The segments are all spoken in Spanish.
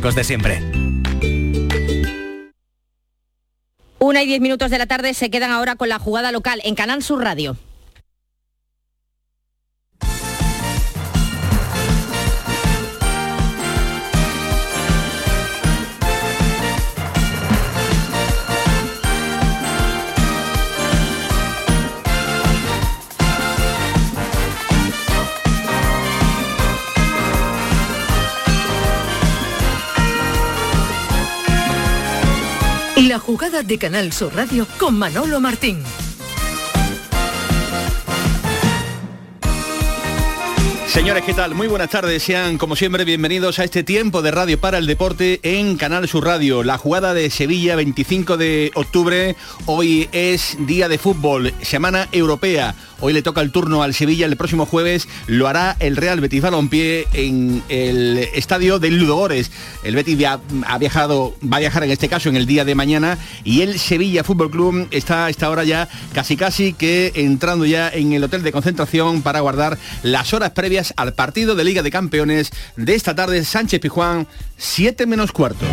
de siempre. Una y diez minutos de la tarde se quedan ahora con la jugada local en Canal Sur Radio. La jugada de Canal Sur Radio con Manolo Martín. Señores, ¿qué tal? Muy buenas tardes. Sean, como siempre, bienvenidos a este tiempo de radio para el deporte en Canal Sur Radio. La jugada de Sevilla, 25 de octubre. Hoy es día de fútbol, semana europea. Hoy le toca el turno al Sevilla, el próximo jueves lo hará el Real Betis Balompié en el estadio del Ludogores. El Betis ha viajado, va a viajar en este caso en el día de mañana y el Sevilla Fútbol Club está a esta hora ya casi casi que entrando ya en el hotel de concentración para guardar las horas previas al partido de Liga de Campeones de esta tarde Sánchez Pijuán, 7 menos cuarto.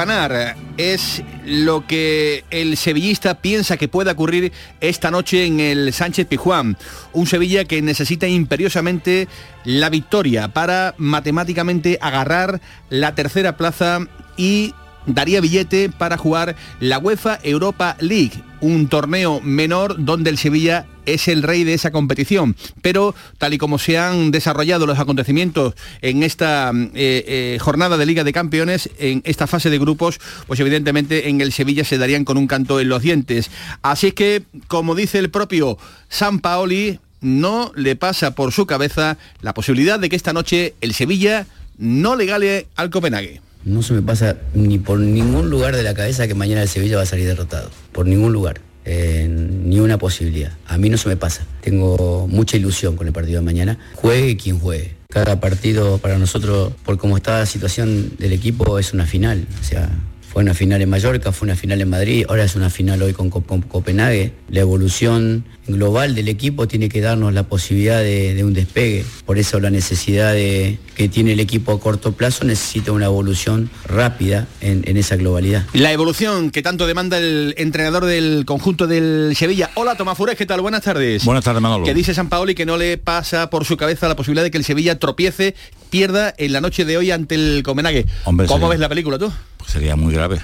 Ganar es lo que el sevillista piensa que pueda ocurrir esta noche en el Sánchez Pijuán. Un Sevilla que necesita imperiosamente la victoria para matemáticamente agarrar la tercera plaza y daría billete para jugar la UEFA Europa League, un torneo menor donde el Sevilla es el rey de esa competición. Pero tal y como se han desarrollado los acontecimientos en esta eh, eh, jornada de Liga de Campeones, en esta fase de grupos, pues evidentemente en el Sevilla se darían con un canto en los dientes. Así que, como dice el propio San Paoli, no le pasa por su cabeza la posibilidad de que esta noche el Sevilla no le gale al Copenhague. No se me pasa ni por ningún lugar de la cabeza que mañana el Sevilla va a salir derrotado. Por ningún lugar. Eh, ni una posibilidad. A mí no se me pasa. Tengo mucha ilusión con el partido de mañana. Juegue quien juegue. Cada partido para nosotros, por cómo está la situación del equipo, es una final. O sea, fue una final en Mallorca, fue una final en Madrid, ahora es una final hoy con, Copenhague. La evolución global del equipo tiene que darnos la posibilidad de, un despegue. Por eso la necesidad de, que tiene el equipo a corto plazo necesita una evolución rápida en, esa globalidad. La evolución que tanto demanda el entrenador del conjunto del Sevilla. Hola Tomás Fures, ¿qué tal? Buenas tardes. Buenas tardes, Manolo. Que dice San Paoli que no le pasa por su cabeza la posibilidad de que el Sevilla tropiece, pierda en la noche de hoy ante el Copenhague. ¿Cómo ves la película tú? Sería muy grave.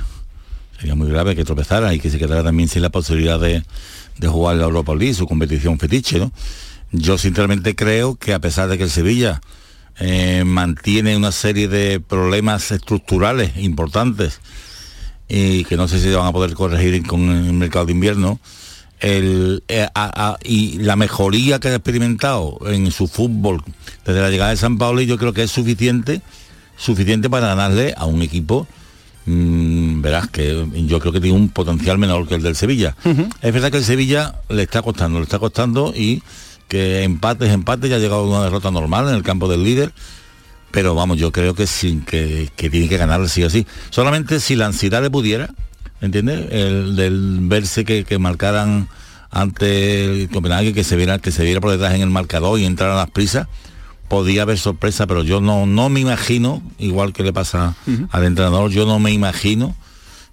Sería muy grave que tropezara y que se quedara también sin la posibilidad de, jugar la Europa League, su competición fetiche, ¿no? Yo sinceramente creo que a pesar de que el Sevilla eh, mantiene una serie de problemas estructurales importantes y que no sé si van a poder corregir con el mercado de invierno, el, eh, y la mejoría que ha experimentado en su fútbol desde la llegada de San Paulo yo creo que es suficiente suficiente para ganarle a un equipo Mm, verás que yo creo que tiene un potencial menor que el del Sevilla. Es verdad que el Sevilla le está costando, le está costando y que empates, empate, ya ha llegado a una derrota normal en el campo del líder. Pero vamos, yo creo que sin que, tiene que ganar sí o sí. Solamente si la ansiedad le pudiera, ¿entiendes? El del verse que, que marcaran ante el Copenhague, que se viera, que se viera por detrás en el marcador y entrar a las prisas, podía haber sorpresa, pero yo no, no me imagino, igual que le pasa al entrenador, yo no me imagino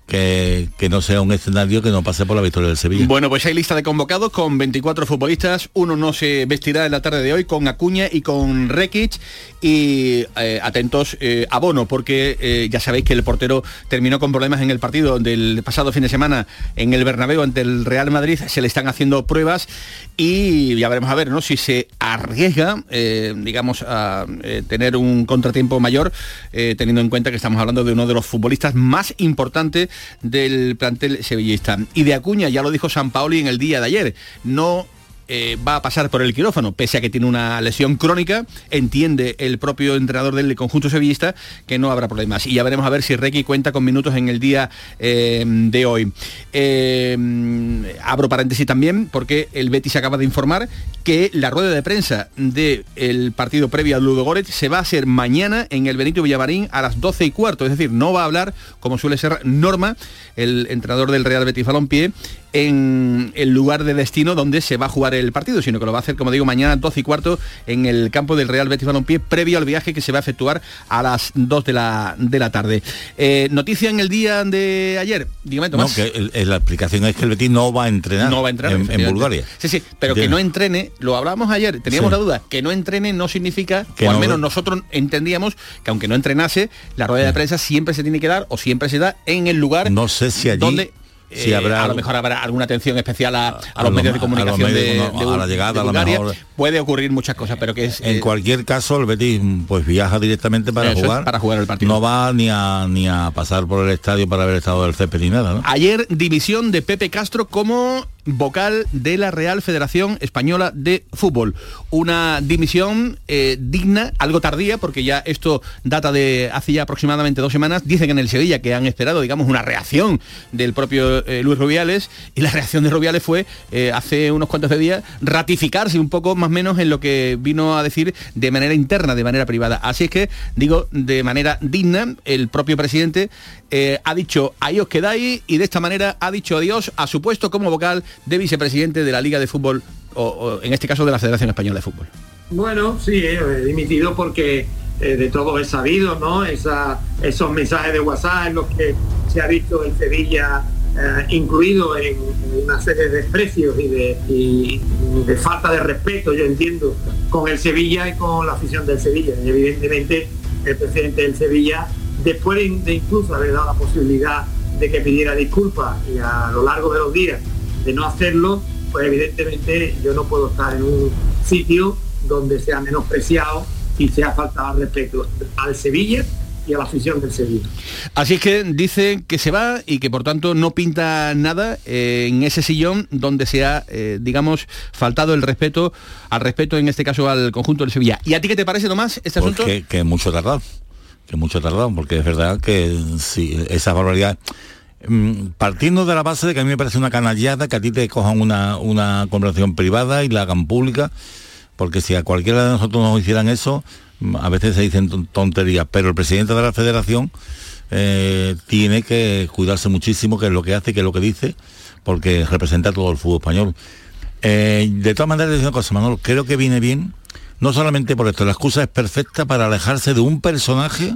que, no sea un escenario que no pase por la victoria del Sevilla. Bueno, pues hay lista de convocados con 24 futbolistas. Uno no se vestirá en la tarde de hoy con Acuña y con Rekic. Y eh, atentos eh, a Bono, porque eh, ya sabéis que el portero terminó con problemas en el partido del pasado fin de semana en el Bernabéu ante el Real Madrid. Se le están haciendo pruebas y ya veremos a ver ¿no? si se arriesga, digamos, a tener un contratiempo mayor, teniendo en cuenta que estamos hablando de uno de los futbolistas más importantes del plantel sevillista. Y de Acuña, ya lo dijo San Paoli en el día de ayer, no eh, va a pasar por el quirófano, pese a que tiene una lesión crónica, entiende el propio entrenador del conjunto sevillista que no habrá problemas. Y ya veremos a ver si Requi cuenta con minutos en el día eh, de hoy. Eh, abro paréntesis también, porque el Betis acaba de informar que la rueda de prensa del partido previo al Ludo Goretz se va a hacer mañana en el Benito Villamarín a las 12 y cuarto, es decir, no va a hablar, como suele ser Norma, el entrenador del Real Betis Balompié, en el lugar de destino donde se va a jugar el partido, sino que lo va a hacer, como digo, mañana 12 y cuarto en el campo del Real Betis Balompié, previo al viaje que se va a efectuar a las 2 de la, de la tarde. Eh, noticia en el día de ayer, dígame Tomás. No, que la explicación es que el Betis no va a entrenar, no va a entrenar en, Bulgaria. Sí, sí, pero que no entrene, lo hablamos ayer, teníamos la duda, que no entrene no significa, que o al menos nosotros entendíamos que aunque no entrenase, la rueda de prensa siempre se tiene que dar o siempre se da en el lugar no sé si allí donde si habrá, eh, a lo mejor habrá alguna atención especial a, los medios de comunicación de, a la llegada, a lo mejor. Puede ocurrir muchas cosas, pero que es... En eh, cualquier caso, el Betis pues viaja directamente para jugar. para jugar el partido. No va ni a, ni a pasar por el estadio para haber estado del césped ni nada, Ayer, división de Pepe Castro como vocal de la Real Federación Española de Fútbol. Una dimisión eh, digna, algo tardía, porque ya esto data de hace ya aproximadamente dos semanas. Dicen en el Sevilla que han esperado, digamos, una reacción del propio eh, Luis Rubiales, y la reacción de Rubiales fue, eh, hace unos cuantos de días, ratificarse un poco más o menos en lo que vino a decir de manera interna, de manera privada. Así es que, digo, de manera digna, el propio presidente ha dicho, ahí os quedáis, y de esta manera ha dicho adiós a su puesto como vocal de vicepresidente de la Liga de Fútbol, o, en este caso de la Federación Española de Fútbol. Bueno, sí, eh, he dimitido porque eh, de todo he sabido, ¿no? Esos mensajes de WhatsApp en los que se ha visto el Sevilla eh, incluido en, una serie de desprecios y de, de falta de respeto, yo entiendo, con el Sevilla y con la afición del Sevilla. Y evidentemente el presidente del Sevilla, después de incluso haber dado la posibilidad de que pidiera disculpas y a lo largo de los días de no hacerlo, pues evidentemente yo no puedo estar en un sitio donde sea menospreciado y sea faltado respeto al Sevilla y a la afición del Sevilla. Así es que dice que se va y que por tanto no pinta nada eh, en ese sillón donde se ha, eh, digamos, faltado el respeto, al respeto en este caso al conjunto del Sevilla. ¿Y a ti qué te parece, Tomás, este asunto? Que, que mucho tardado, que mucho tardado, porque es verdad que si esa barbaridad partiendo de la base de que a mí me parece una canallada que a ti te cojan una, una conversación privada y la hagan pública, porque si a cualquiera de nosotros nos hicieran eso, mm, a veces se dicen tonterías, pero el presidente de la federación eh, tiene que cuidarse muchísimo qué es lo que hace, qué es lo que dice, porque representa todo el fútbol español. Eh, de todas maneras, una cosa, creo que viene bien, no solamente por esto, la excusa es perfecta para alejarse de un personaje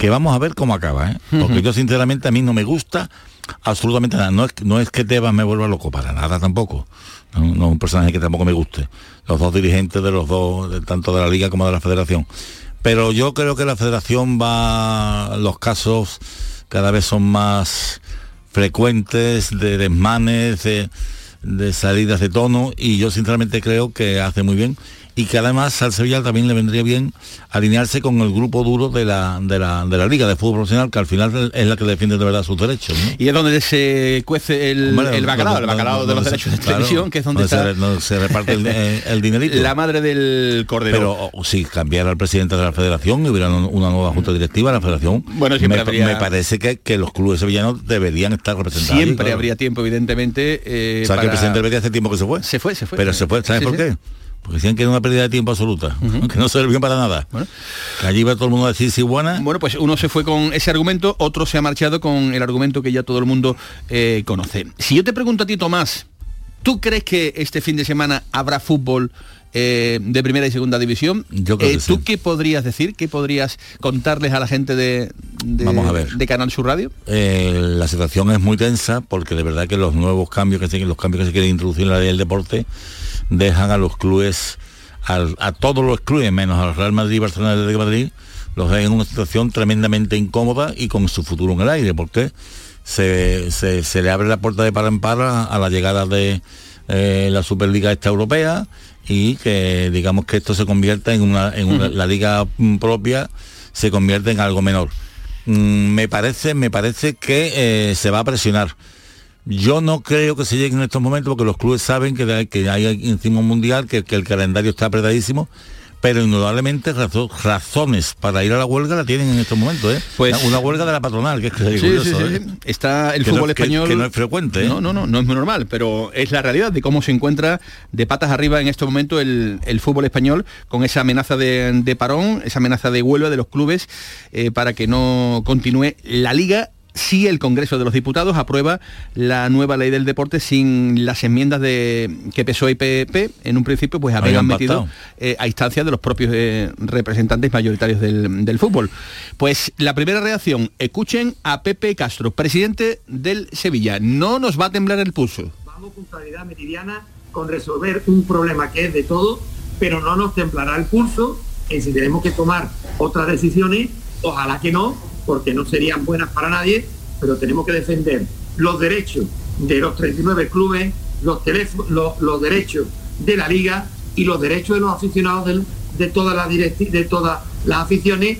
que vamos a ver cómo acaba, ¿eh? porque yo sinceramente a mí no me gusta absolutamente nada. No es, no es que Tebas me vuelva loco, para nada tampoco. No, es un personaje que tampoco me guste. Los dos dirigentes de los dos, tanto de la liga como de la federación. Pero yo creo que la federación va, los casos cada vez son más frecuentes de desmanes, de, de salidas de tono y yo sinceramente creo que hace muy bien y que además al Sevilla también le vendría bien alinearse con el grupo duro de la, de la, de la Liga de Fútbol Profesional, que al final es la que defiende de verdad sus derechos. Y es donde se cuece el, el bacalao, el bacalao de los derechos de televisión, que es donde, se, reparte el, dinerito. La madre del cordero. Pero si cambiara el presidente de la federación y hubiera una nueva junta directiva, la federación, bueno, me, me parece que, que, los clubes sevillanos deberían estar representados. Siempre habría tiempo, evidentemente. Eh, o sea, que el presidente del Betis hace tiempo que se fue. Se fue, se fue. Pero se fue, ¿sabes por qué? Porque decían que era una pérdida de tiempo absoluta, que no sirvió para nada. Que allí va todo el mundo a decir si buena. Bueno, pues uno se fue con ese argumento, otro se ha marchado con el argumento que ya todo el mundo eh, conoce. Si yo te pregunto a ti, Tomás, ¿tú crees que este fin de semana habrá fútbol? Eh, de primera y segunda división. Yo creo eh, ¿Tú qué podrías decir? ¿Qué podrías contarles a la gente de, Vamos a ver. de Canal Sur Radio? la situación es muy tensa porque de verdad que los nuevos cambios que se, los cambios que se quieren introducir en la ley del deporte dejan a los clubes, a, todos los clubes, menos al Real Madrid y Barcelona de Madrid, los dejan en una situación tremendamente incómoda y con su futuro en el aire, porque se, se, le abre la puerta de par en par a, la llegada de eh, la Superliga esta europea y que digamos que esto se convierta en una, en la liga propia se convierte en algo menor. Mm, me parece, me parece que eh, se va a presionar yo no creo que se llegue en estos momentos porque los clubes saben que, que hay encima un mundial, que, el calendario está apretadísimo, pero indudablemente razones para ir a la huelga la tienen en estos momentos, ¿eh? Pues una huelga de la patronal, que es curioso, ¿eh? Está el fútbol español. Que, no es frecuente. ¿eh? No, no, no, no es muy normal, pero es la realidad de cómo se encuentra de patas arriba en este momento el, fútbol español con esa amenaza de, parón, esa amenaza de huelga de los clubes para que no continúe la liga si el Congreso de los Diputados aprueba la nueva ley del deporte sin las enmiendas de que PSOE y PP en un principio pues habían metido eh, a instancia de los propios eh, representantes mayoritarios del, fútbol. Pues la primera reacción, escuchen a Pepe Castro, presidente del Sevilla. No nos va a temblar el pulso. Vamos con claridad meridiana con resolver un problema que es de todo, pero no nos temblará el pulso en si tenemos que tomar otras decisiones, ojalá que no, porque no serían buenas para nadie, pero tenemos que defender los derechos de los 39 clubes, los, derechos de la liga y los derechos de los aficionados de, de todas las de todas las aficiones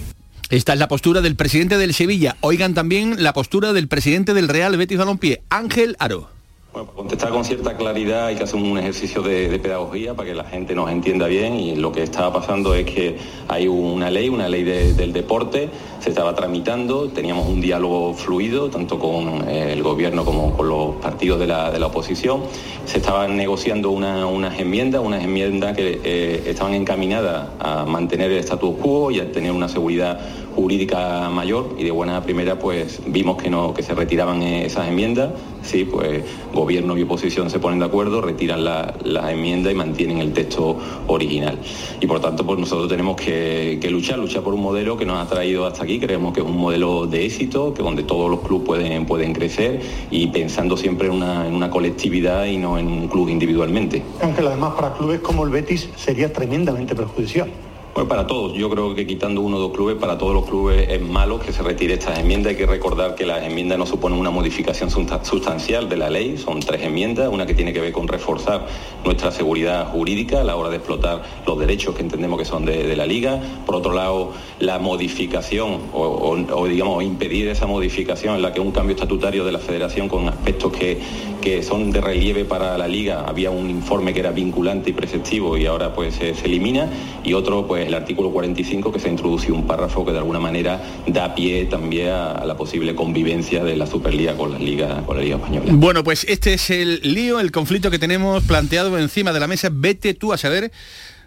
esta es la postura del presidente del Sevilla. Oigan también la postura del presidente del Real Betis Balompié, Ángel Aro. Bueno, contestar con cierta claridad hay que hacer un ejercicio de, pedagogía para que la gente nos entienda bien y lo que estaba pasando es que hay una ley, una ley del deporte, se estaba tramitando, teníamos un diálogo fluido tanto con eh, el gobierno como con los partidos de la, oposición, se estaban negociando unas enmiendas, unas enmiendas que eh, estaban encaminadas a mantener el status quo y a tener una seguridad jurídica mayor y de buena primera pues vimos que no que se retiraban esas enmiendas. Sí pues gobierno y oposición se ponen de acuerdo retiran las la enmiendas y mantienen el texto original. Y por tanto pues nosotros tenemos que, luchar luchar por un modelo que nos ha traído hasta aquí. Creemos que es un modelo de éxito que donde todos los clubes pueden pueden crecer y pensando siempre en una, en una colectividad y no en un club individualmente. Aunque además para clubes como el Betis sería tremendamente perjudicial pues para todos, yo creo que quitando uno o dos clubes, para todos los clubes es malo que se retire estas enmiendas. Hay que recordar que las enmiendas no suponen una modificación sustancial de la ley, son tres enmiendas, una que tiene que ver con reforzar nuestra seguridad jurídica a la hora de explotar los derechos que entendemos que son de, la liga. Por otro lado, la modificación o, digamos impedir esa modificación en la que un cambio estatutario de la federación con aspectos que, que son de relieve para la liga, había un informe que era vinculante y preceptivo y ahora pues se elimina. Y otro pues el artículo 45 que se introduce un párrafo que de alguna manera da pie también a, la posible convivencia de la Superliga con la Liga, con la Liga Española. Bueno, pues este es el lío, el conflicto que tenemos planteado encima de la mesa. Vete tú a saber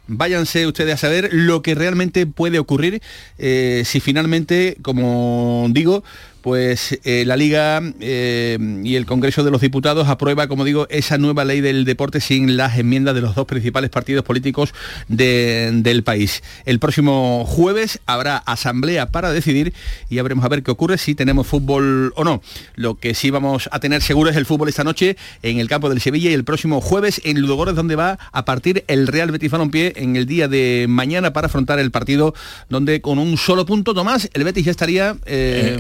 váyanse ustedes a saber lo que realmente puede ocurrir eh, si finalmente, como digo, pues eh, la Liga eh, y el Congreso de los Diputados aprueba, como digo, esa nueva ley del deporte sin las enmiendas de los dos principales partidos políticos del país. El próximo jueves habrá asamblea para decidir y habremos a ver qué ocurre si tenemos fútbol o no. Lo que sí vamos a tener seguro es el fútbol esta noche en el campo del Sevilla y el próximo jueves en Ludogorets donde va a partir el Real Betis Balompié en el día de mañana para afrontar el partido donde con un solo punto Tomás el Betis ya estaría eh,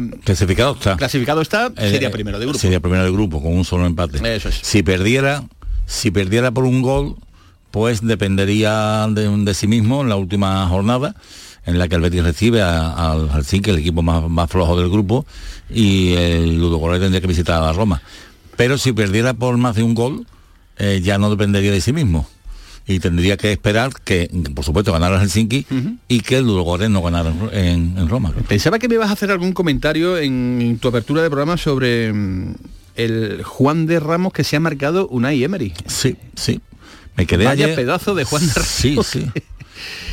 clasificado está. Clasificado está, eh, sería primero de grupo. Sería primero de grupo, con un solo empate. Si perdiera, si perdiera por un gol, pues dependería de, sí mismo en la última jornada en la que el Betis recibe al Helsinki, el equipo más, flojo del grupo, y el Ludogorets tendría que visitar a la Roma. Pero si perdiera por más de un gol, eh, ya no dependería de sí mismo y tendría que esperar que, por supuesto, ganara Helsinki y que el Ludogorets no ganara en, Roma. Pensaba que me ibas a hacer algún comentario en tu apertura de programa sobre mm, el Juan de Ramos que se ha marcado Unai Emery. Sí, sí. Me quedé Vaya pedazo de Juan de Ramos. Sí, sí.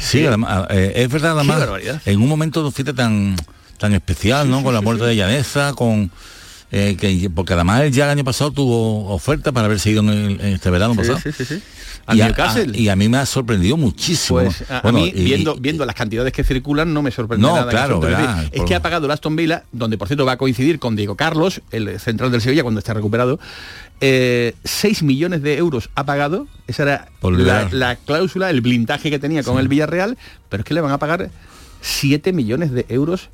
Sí, eh, es verdad, además, en un momento fíjate tan tan especial, ¿no? con la muerte de Llaneza, con eh, que, porque además él ya el año pasado tuvo oferta para haber seguido en, este verano pasado. Sí, sí, sí. y, a, y a mí me ha sorprendido muchísimo. Pues, a, mí, viendo, viendo las cantidades que circulan, no me sorprende no, nada. Claro, es que ha pagado el Aston Villa, donde por cierto va a coincidir con Diego Carlos, el central del Sevilla, cuando está recuperado. Eh, 6 millones de euros ha pagado, esa era la, cláusula, el blindaje que tenía con el Villarreal, pero es que le van a pagar 7 millones de euros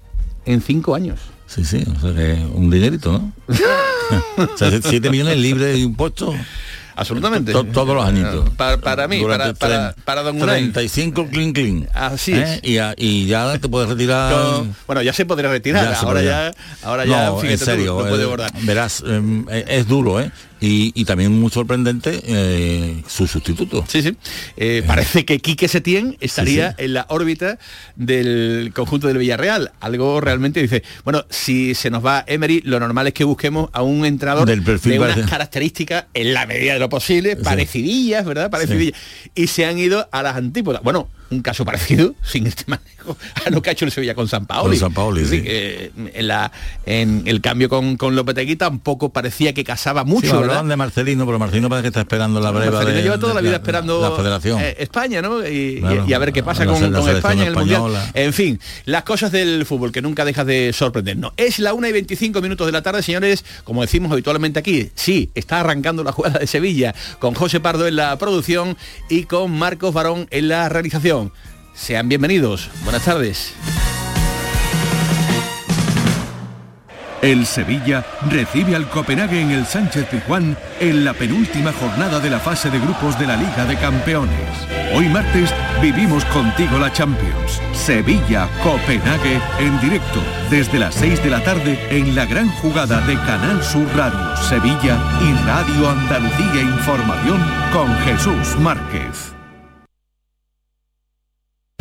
en 5 años. Sí, sí, o sea que un dinerito, ¿no? o sea, 7 millones libres de impuestos. Absolutamente. todos los añitos. Para, mí, para, para, para, don 35 clean clean. Así es. ¿Eh? Y, ya te puedes retirar. bueno, ya se podría retirar. ahora, ya, ahora ya, en serio, eh, verás, em, eh, es duro, ¿eh? Y, también muy sorprendente eh, su sustituto. Sí, sí. Eh, parece que Quique Setién estaría en la órbita del conjunto del Villarreal. Algo realmente dice, bueno, si se nos va Emery, lo normal es que busquemos a un entrenador del perfil de unas características en la medida de lo posible, parecidillas, ¿verdad? Parecidillas. Y se han ido a las antípodas. Bueno, un caso parecido, sin este manejo, a lo que ha hecho el Sevilla con San Paoli. San Paoli sí. en, la, en el cambio con, con Lopetegui tampoco parecía que casaba mucho. Sí, hablaban de Marcelino, pero Marcelino parece que está esperando la breva Marcelino lleva toda la vida esperando la Federación. Eh, España, ¿no? Y, a ver qué pasa con, España en el Mundial. En fin, las cosas del fútbol que nunca dejas de sorprendernos. Es la 1 y 25 minutos de la tarde, señores, como decimos habitualmente aquí. Sí, está arrancando la jugada de Sevilla con José Pardo en la producción y con Marcos Barón en la realización. Sean bienvenidos. Buenas tardes. El Sevilla recibe al Copenhague en el Sánchez Pizjuán en la penúltima jornada de la fase de grupos de la Liga de Campeones. Hoy martes vivimos contigo la Champions. Sevilla-Copenhague en directo desde las 6 de la tarde en la gran jugada de Canal Sur Radio Sevilla y Radio Andalucía Información con Jesús Márquez.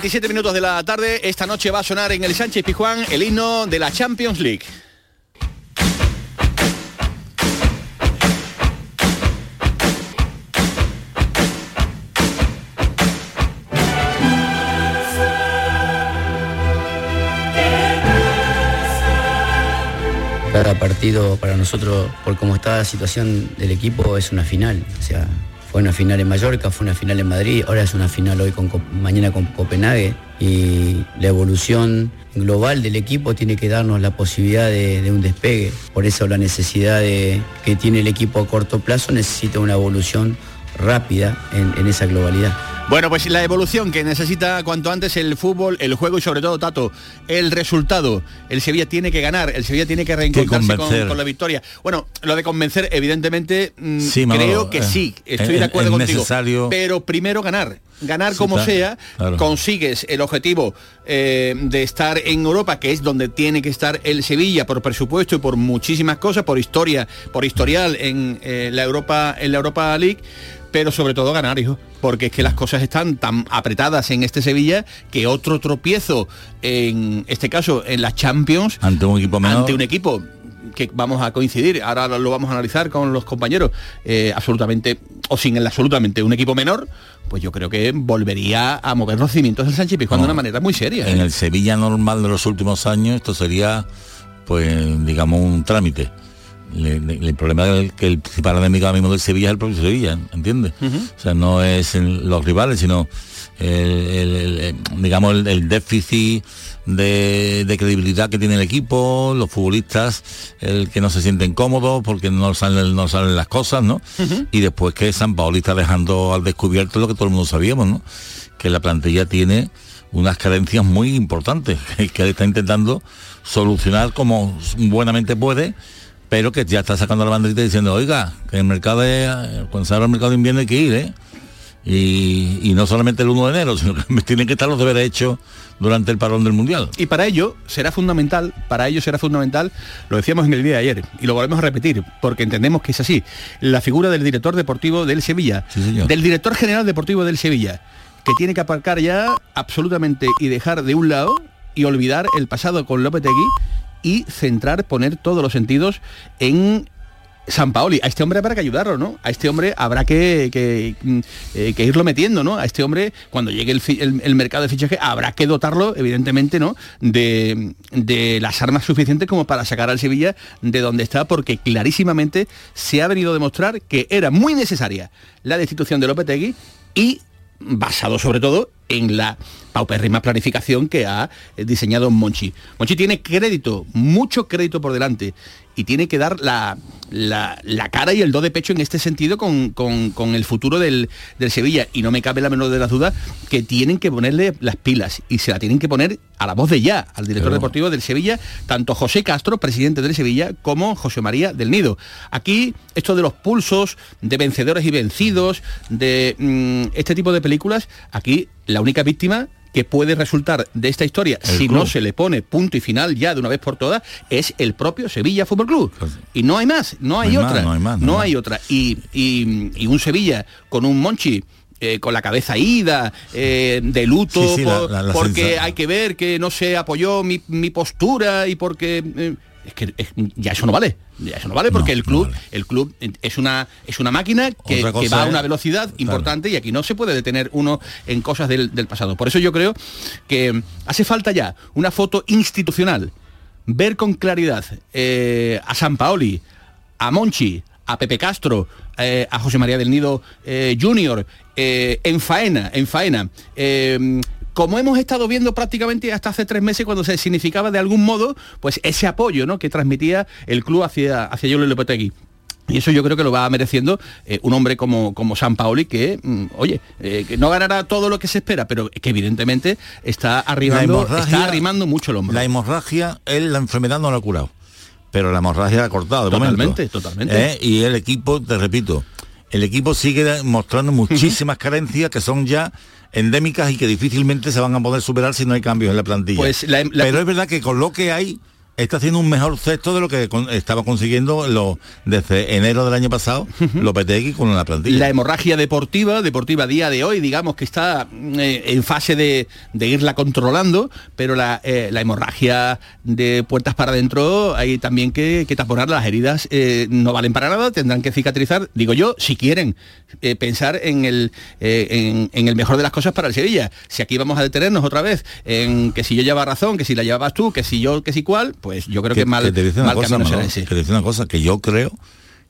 27 minutos de la tarde, esta noche va a sonar en el Sánchez Pijuán el himno de la Champions League. Cada partido para nosotros, por cómo está la situación del equipo, es una final. O sea, fue una final en Mallorca, fue una final en Madrid, ahora es una final hoy con, mañana con Copenhague y la evolución global del equipo tiene que darnos la posibilidad de, un despegue. Por eso la necesidad que tiene el equipo a corto plazo necesita una evolución rápida en esa globalidad. Bueno, pues la evolución que necesita cuanto antes el fútbol, el juego y sobre todo, Tato, el resultado. El Sevilla tiene que ganar, el Sevilla tiene que reencontrarse con, la victoria. Bueno, lo de convencer, evidentemente, mm, creo que eh, sí, estoy de acuerdo contigo. Pero primero ganar. Ganar como sea, consigues el objetivo eh, de estar en Europa, que es donde tiene que estar el Sevilla por presupuesto y por muchísimas cosas, por historia, por historial en eh, la Europa, en la Europa League pero sobre todo ganar, hijo, porque es que las cosas están tan apretadas en este Sevilla que otro tropiezo, en este caso en la Champions, ante un equipo ante un equipo que vamos a coincidir, ahora lo vamos a analizar con los compañeros, eh, absolutamente, o sin el absolutamente un equipo menor, pues yo creo que volvería a mover los cimientos del Sánchez Pizjuán de una manera muy seria. En ¿eh? el Sevilla normal de los últimos años esto sería, pues, digamos, un trámite el problema es que el principal enemigo ahora mismo del Sevilla es el propio Sevilla, ¿entiendes? O sea, no es los rivales, sino el, digamos el, déficit de, credibilidad que tiene el equipo, los futbolistas, el que no se sienten cómodos porque no salen, no salen las cosas, ¿no? Y después que San Paoli está dejando al descubierto lo que todo el mundo sabíamos, ¿no? Que la plantilla tiene unas carencias muy importantes que él está intentando solucionar como buenamente puede pero que ya está sacando la banderita diciendo, oiga, que el mercado de, cuando se el mercado de invierno hay que ir, ¿eh? y, no solamente el 1 de enero, sino que tienen que estar los deberes hechos durante el parón del Mundial. Y para ello será fundamental, para ello será fundamental, lo decíamos en el día de ayer, y lo volvemos a repetir, porque entendemos que es así, la figura del director deportivo del Sevilla, del director general deportivo del Sevilla, que tiene que aparcar ya absolutamente y dejar de un lado y olvidar el pasado con Lopetegui y centrar, poner todos los sentidos en San Paoli, a este hombre habrá que ayudarlo, ¿no? A este hombre habrá que, mm, eh, irlo metiendo, ¿no? A este hombre, cuando llegue el, mercado de fichaje, habrá que dotarlo, evidentemente, ¿no? De, las armas suficientes como para sacar al Sevilla de donde está, porque clarísimamente se ha venido a demostrar que era muy necesaria la destitución de Lopetegui y basado sobre todo en la paupérrima planificación que ha diseñado Monchi. Monchi tiene crédito, mucho crédito por delante y tiene que dar la, la, cara y el do de pecho en este sentido con, el futuro del, Sevilla. Y no me cabe la menor de las dudas que tienen que ponerle las pilas y se la tienen que poner a la voz de ya, al director deportivo del Sevilla, tanto José Castro, presidente del Sevilla, como José María del Nido. Aquí, esto de los pulsos, de vencedores y vencidos, de mm, este tipo de películas, aquí la única víctima que puede resultar de esta historia, si no se le pone punto y final ya de una vez por todas, es el propio Sevilla Fútbol Club. Pues y no hay más, no hay, otra. no hay, otra. Y, un Sevilla con un Monchi. Eh, con la cabeza ida, eh, de luto, porque hay que ver que no se apoyó mi, postura y porque... Eh, es que ya eso no vale ya eso no vale porque el club el club es una es una máquina que, va a una velocidad importante y aquí no se puede detener uno en cosas del, pasado. Por eso yo creo que hace falta ya una foto institucional ver con claridad eh, a San Paoli a Monchi a Pepe Castro eh, a José María del Nido eh, Junior en faena en faena como hemos estado viendo prácticamente hasta hace tres meses cuando se significaba de algún modo pues ese apoyo ¿no? que transmitía el club hacia, hacia Julio Lopetegui. Y eso yo creo que lo va mereciendo eh, un hombre como, como San Paoli que, mm, oye, eh, que no ganará todo lo que se espera, pero que evidentemente está arribando, está arrimando mucho el hombro. La hemorragia, él la enfermedad no la ha curado, pero la hemorragia la ha cortado. totalmente, totalmente. Eh, y el equipo, te repito, el equipo sigue mostrando muchísimas carencias que son ya endémicas y que difícilmente se van a poder superar si no hay cambios en la plantilla. Pues Pero es verdad que con lo que hay está haciendo un mejor sexto de lo que estaba consiguiendo lo, desde enero del año pasado Lopetegui con la plantilla. La hemorragia deportiva, deportiva día de hoy, digamos que está eh, en fase de, irla controlando, pero la, eh, hemorragia de puertas para adentro hay también que, que taponar las heridas, eh, no valen para nada, tendrán que cicatrizar, digo yo, si quieren pensar en el, en, el mejor de las cosas para el Sevilla. Si aquí vamos a detenernos otra vez en que si yo llevaba razón, que si la llevabas tú, que si yo, que si cuál, pues pues yo creo que, mal, que te dice una cosa, una cosa que yo creo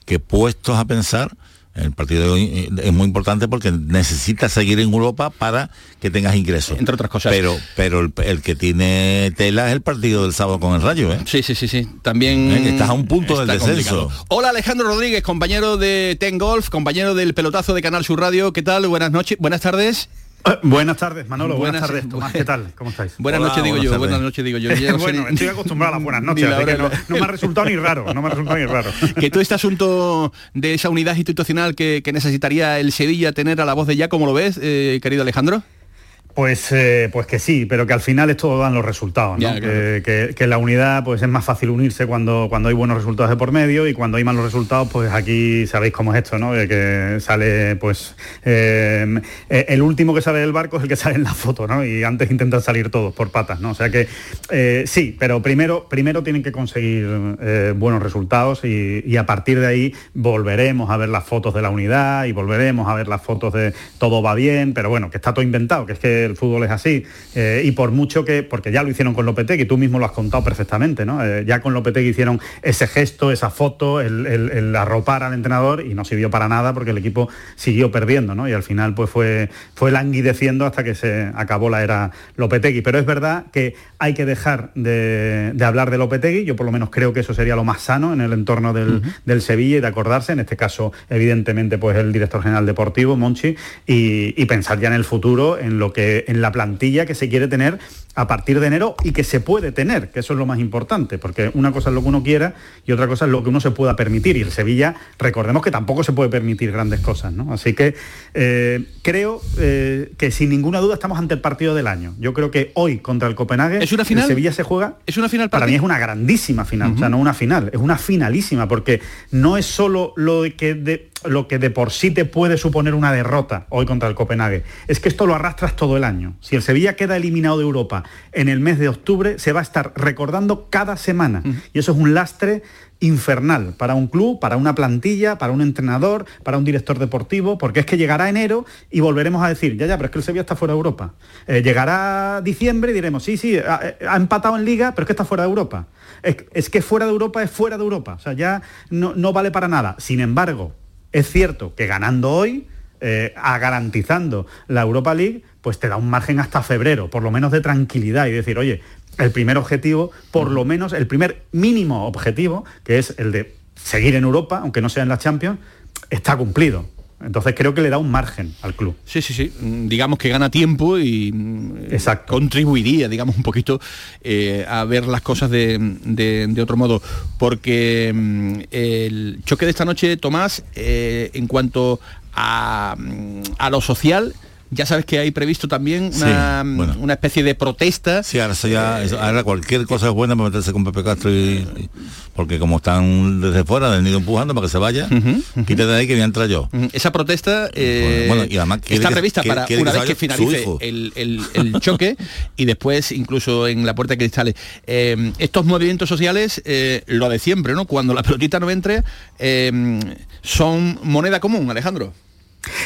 que puestos a pensar el partido de hoy eh, es muy importante porque necesitas seguir en Europa para que tengas ingresos. Entre otras cosas. Pero, pero el, que tiene tela es el partido del sábado con el Rayo, ¿eh? Sí, sí, sí, sí. También ¿Eh? estás a un punto del descenso. Hola Alejandro Rodríguez, compañero de Ten Golf, compañero del pelotazo de Canal Sur Radio. ¿Qué tal? Buenas noches, buenas tardes. Eh, buenas tardes, Manolo. Buenas, tardes, Tomás. ¿Qué tal? ¿Cómo estáis? Buenas noches, digo yo. Buenas noches, digo yo. bueno, estoy acostumbrado a las buenas noches, así que no, me ha resultado ni raro. No me ha resultado ni raro. que todo este asunto de esa unidad institucional que, necesitaría el Sevilla tener a la voz de ya, ¿cómo lo ves, eh, querido Alejandro? Pues, eh, pues que sí, pero que al final esto dan los resultados, ¿no? que, la unidad pues es más fácil unirse cuando, cuando hay buenos resultados de por medio y cuando hay malos resultados, pues aquí sabéis cómo es esto, ¿no? De que sale, pues, eh, eh, el último que sale del barco es el que sale en la foto, ¿no? Y antes intentan salir todos por patas, ¿no? O sea que sí, pero primero, primero tienen que conseguir buenos resultados y, y, a partir de ahí volveremos a ver las fotos de la unidad y volveremos a ver las fotos de todo va bien, pero bueno, que está todo inventado, que es que el fútbol es así. Eh, y por mucho que, porque ya lo hicieron con Lopetegui, tú mismo lo has contado perfectamente, ¿no? Eh, ya con Lopetegui hicieron ese gesto, esa foto, el, arropar al entrenador y no sirvió para nada porque el equipo siguió perdiendo, ¿no? Y al final pues fue, fue languideciendo hasta que se acabó la era Lopetegui. Pero es verdad que hay que dejar de, hablar de Lopetegui, yo por lo menos creo que eso sería lo más sano en el entorno del, Sevilla y de acordarse, en este caso evidentemente pues el director general deportivo, Monchi, y, y pensar ya en el futuro, en lo que eh, en la plantilla que se quiere tener a partir de enero y que se puede tener, que eso es lo más importante, porque una cosa es lo que uno quiera y otra cosa es lo que uno se pueda permitir. Y el Sevilla, recordemos que tampoco se puede permitir grandes cosas, ¿no? Así que eh, creo eh, que sin ninguna duda estamos ante el partido del año. Yo creo que hoy contra el Copenhague ¿Es una final? el Sevilla se juega. Es una final para, mí es una grandísima final, o sea, no una final, es una finalísima, porque no es solo lo que de, lo que de por sí te puede suponer una derrota hoy contra el Copenhague. Es que esto lo arrastras todo el año. Si el Sevilla queda eliminado de Europa en el mes de octubre, se va a estar recordando cada semana. Y eso es un lastre infernal para un club, para una plantilla, para un entrenador, para un director deportivo, porque es que llegará enero y volveremos a decir, ya, ya, pero es que el Sevilla está fuera de Europa. Eh, llegará diciembre y diremos, sí, sí, ha, ha, empatado en liga, pero es que está fuera de Europa. Es, es, que fuera de Europa es fuera de Europa. O sea, ya no, no vale para nada. Sin embargo, es cierto que ganando hoy, eh, a garantizando la Europa League, pues te da un margen hasta febrero, por lo menos de tranquilidad y decir, oye, el primer objetivo, por lo menos el primer mínimo objetivo, que es el de seguir en Europa, aunque no sea en la Champions, está cumplido. Entonces creo que le da un margen al club. Sí, sí, sí. Digamos que gana tiempo y Exacto. contribuiría, digamos, un poquito eh, a ver las cosas de, de, de, otro modo. Porque mm, el choque de esta noche, Tomás, eh, en cuanto a, a lo social, ya sabes que hay previsto también una, sí, bueno. una especie de protesta. Sí, ahora, ya, eh, ahora cualquier cosa es buena para meterse con Pepe Castro y, y, porque como están desde fuera del nido empujando para que se vaya, uh -huh, uh -huh. quítate de ahí que voy a entrar yo. Uh -huh. Esa protesta eh, bueno, y además está que, prevista para que, una vez que finalice el, el, el choque y después incluso en la puerta de cristales. Eh, estos movimientos sociales, eh, lo de siempre, ¿no? Cuando la pelotita no entre, son moneda común, Alejandro.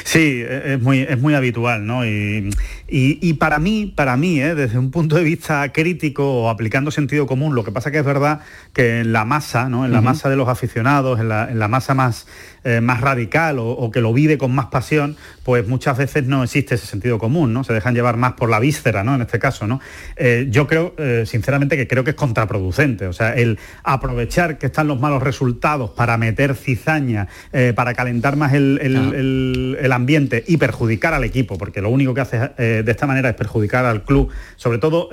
Sí, es muy, es muy habitual, ¿no? Y, y, y para mí, para mí, ¿eh? desde un punto de vista crítico o aplicando sentido común, lo que pasa que es verdad que en la masa, ¿no? En la uh -huh. masa de los aficionados, en la, en la masa más, eh, más radical o, o, que lo vive con más pasión, pues muchas veces no existe ese sentido común, ¿no? Se dejan llevar más por la víscera, ¿no? En este caso, ¿no? Eh, yo creo, eh, sinceramente, que creo que es contraproducente. O sea, el aprovechar que están los malos resultados para meter cizaña, para calentar más el, el, ah. el, el, ambiente y perjudicar al equipo, porque lo único que hace de esta manera es perjudicar al club, sobre todo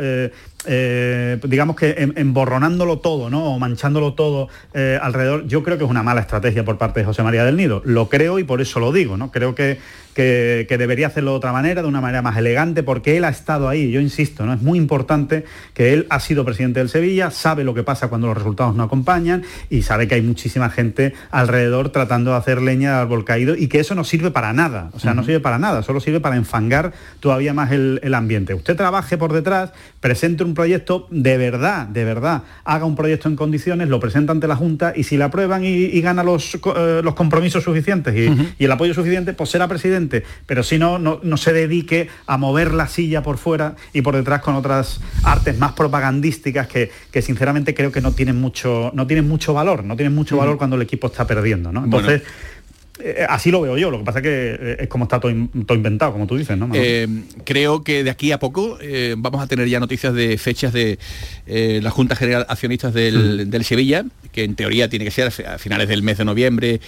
eh, digamos que emborronándolo todo, ¿no? O manchándolo todo eh, alrededor, yo creo que es una mala estrategia por parte de José María del Nido. Lo creo y por eso lo digo, ¿no? Creo que, que, que, debería hacerlo de otra manera, de una manera más elegante, porque él ha estado ahí. Yo insisto, ¿no? Es muy importante que él ha sido presidente del Sevilla, sabe lo que pasa cuando los resultados no acompañan y sabe que hay muchísima gente alrededor tratando de hacer leña al árbol caído y que eso no sirve para nada. O sea, uh -huh. no sirve para nada, solo sirve para enfangar todavía más el, el ambiente. Usted trabaje por detrás, presente un proyecto de verdad, de verdad, haga un proyecto en condiciones, lo presenta ante la Junta y si la aprueban y, y gana los, eh, los, compromisos suficientes y, uh -huh. y, el apoyo suficiente, pues será presidente. Pero si no, no, no, se dedique a mover la silla por fuera y por detrás con otras artes más propagandísticas que, que sinceramente creo que no tienen mucho, no tienen mucho valor, no tienen mucho valor cuando el equipo está perdiendo. ¿no? Entonces, bueno eh, así lo veo yo, lo que pasa es que eh, es como está todo, todo inventado, como tú dices, ¿no? Eh, creo que de aquí a poco eh, vamos a tener ya noticias de fechas de eh, la Junta General Accionistas del, mm. del, Sevilla, que en teoría tiene que ser a finales del mes de noviembre,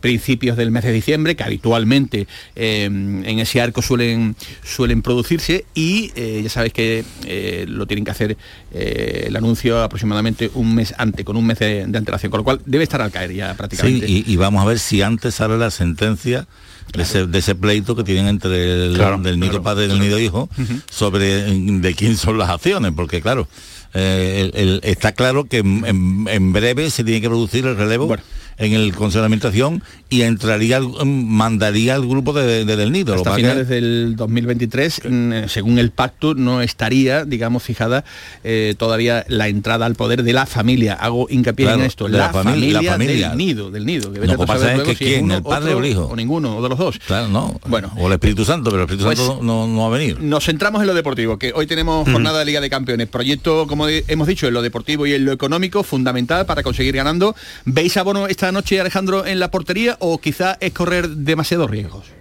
principios del mes de diciembre, que habitualmente en ese arco suelen, suelen producirse y ya sabéis que lo tienen que hacer el anuncio aproximadamente un mes antes, con un mes de, de, antelación, con lo cual debe estar al caer ya prácticamente. Sí, y, y vamos a ver si antes la sentencia de, ese, de, ese, pleito que tienen entre el claro, del nido claro, padre y del nido hijo sobre de quién son las acciones, porque claro, eh, el, el, está claro que en, en, breve se tiene que producir el relevo. Bueno en el Consejo de Administración y entraría, mandaría al grupo de, de, del nido. Hasta finales que... del 2023, mm, según el pacto, no estaría, digamos, fijada eh, todavía la entrada al poder de la familia. Hago hincapié claro, en esto, la, la, familia, la, familia, del nido, del nido. Que lo que pasa es que si quién, es uno, el padre otro, o el hijo. O ninguno, o de los dos. Claro, no. Bueno. O el Espíritu Santo, pero el Espíritu pues, Santo no, no, va a venir. Nos centramos en lo deportivo, que hoy tenemos mm. jornada de Liga de Campeones. Proyecto, como hemos dicho, en lo deportivo y en lo económico, fundamental para conseguir ganando. ¿Veis abono esta noche, Alejandro, en la portería o quizá es correr demasiados riesgos?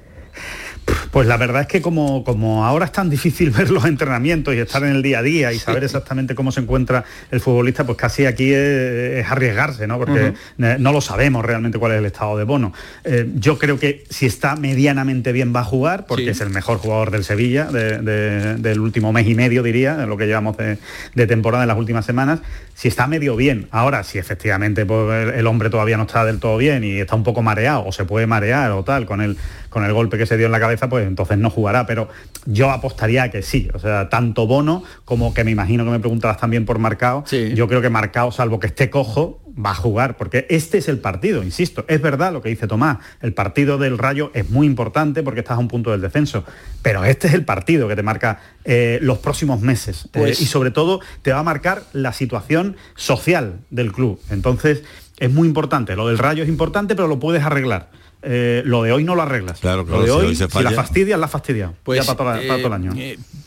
Pues la verdad es que como, como ahora es tan difícil ver los entrenamientos y estar en el día a día y saber exactamente cómo se encuentra el futbolista, pues casi aquí es, arriesgarse, ¿no? Porque no lo sabemos realmente cuál es el estado de Bono. Eh, yo creo que si está medianamente bien va a jugar, porque es el mejor jugador del Sevilla del último mes y medio, diría, lo que llevamos de, temporada en las últimas semanas. Si está medio bien, ahora si efectivamente pues, el, hombre todavía no está del todo bien y está un poco mareado o se puede marear o tal con el, con el golpe que se dio en la cabeza, pues entonces no jugará. Pero yo apostaría que sí. O sea, tanto Bono como que me imagino que me preguntarás también por Marcao. Yo creo que Marcao, salvo que esté cojo, va a jugar, porque este es el partido, insisto. Es verdad lo que dice Tomás, el partido del Rayo es muy importante porque estás a un punto del descenso, pero este es el partido que te marca eh, los próximos meses eh, pues y sobre todo te va a marcar la situación social del club. Entonces es muy importante, lo del Rayo es importante, pero lo puedes arreglar. Eh, lo de hoy no lo arreglas. Claro, lo de hoy, si, la fastidias, la fastidia. Pues, ya para, todo el año.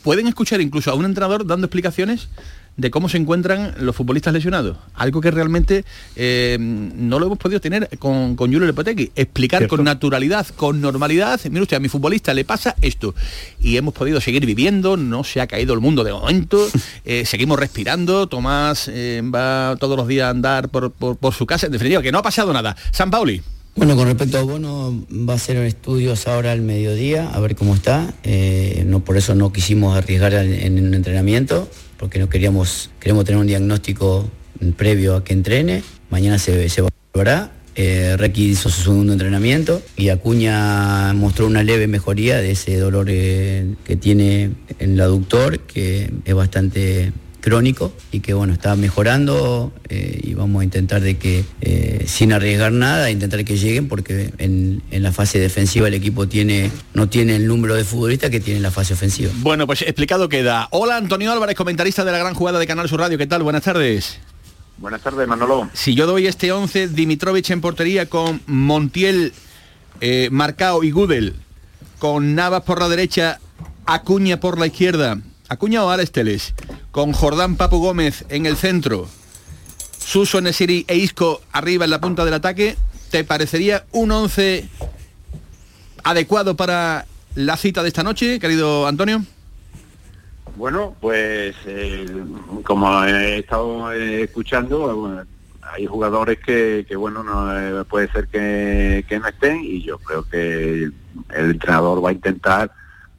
¿Pueden escuchar incluso a un entrenador dando explicaciones de cómo se encuentran los futbolistas lesionados. Algo que realmente eh, no lo hemos podido tener con, con Julio Lepotegui. Explicar con naturalidad, con normalidad, mire usted, a mi futbolista le pasa esto. Y hemos podido seguir viviendo, no se ha caído el mundo de momento, eh, seguimos respirando, Tomás eh, va todos los días a andar por, por, su casa, en definitiva, que no ha pasado nada. San Pauli. Bueno, con respecto a Bono, va a ser estudios ahora al mediodía, a ver cómo está. no, por eso no quisimos arriesgar en, en un entrenamiento porque no queríamos, queremos tener un diagnóstico previo a que entrene. Mañana se, se evaluará. Eh, Requi hizo su segundo entrenamiento y Acuña mostró una leve mejoría de ese dolor eh, que tiene en el aductor, que es bastante crónico y que bueno, está mejorando eh, y vamos a intentar de que eh, sin arriesgar nada, intentar que lleguen porque en, la fase defensiva el equipo tiene, no tiene el número de futbolistas que tiene en la fase ofensiva. Bueno, pues explicado queda. Hola Antonio Álvarez, comentarista de la gran jugada de Canal Sur Radio, ¿qué tal? Buenas tardes. Buenas tardes, Manolo. Si yo doy este 11, Dimitrovich en portería con Montiel, eh, Marcao y Gudel, con Navas por la derecha, Acuña por la izquierda, Acuña o Alex Teles, con Jordán Papu Gómez en el centro, Suso Nesiri e Isco arriba en la punta del ataque, ¿te parecería un 11 adecuado para la cita de esta noche, querido Antonio? Bueno, pues eh, como he estado eh, escuchando, hay jugadores que, bueno, no, eh, puede ser que no estén y yo creo que el entrenador va a intentar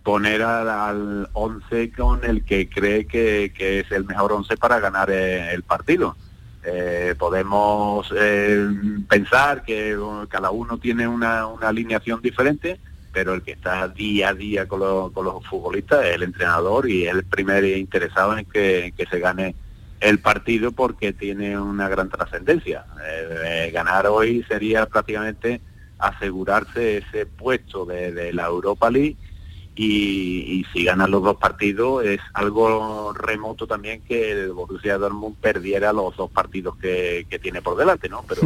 poner al 11 con el que cree que, es el mejor 11 para ganar eh, el partido. Eh, podemos eh, pensar que cada uno tiene una, alineación diferente, pero el que está día a día con, los futbolistas es el entrenador y es el primer interesado en que, se gane el partido porque tiene una gran trascendencia. ganar hoy sería prácticamente asegurarse ese puesto de la Europa League y, si ganan los dos partidos es algo remoto también que el Borussia Dortmund perdiera los dos partidos que, tiene por delante, ¿no? Pero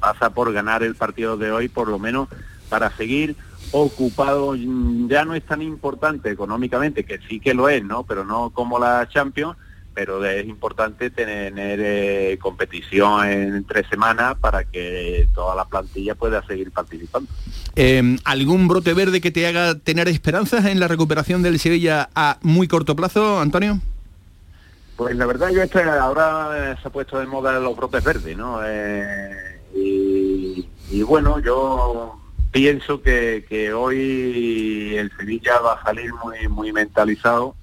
pasa por ganar el partido de hoy por lo menos para seguir ocupado ya no es tan importante económicamente que sí que lo es, ¿no? Pero no como la Champions pero es importante tener eh, competición en tres semanas para que toda la plantilla pueda seguir participando. Em, ¿Algún brote verde que te haga tener esperanzas en la recuperación del Sevilla a muy corto plazo, Antonio? Pues la verdad yo este, ahora se ha puesto de moda los brotes verdes, ¿no? Eh, y, bueno, yo pienso que, que hoy el Sevilla va a salir muy, muy mentalizado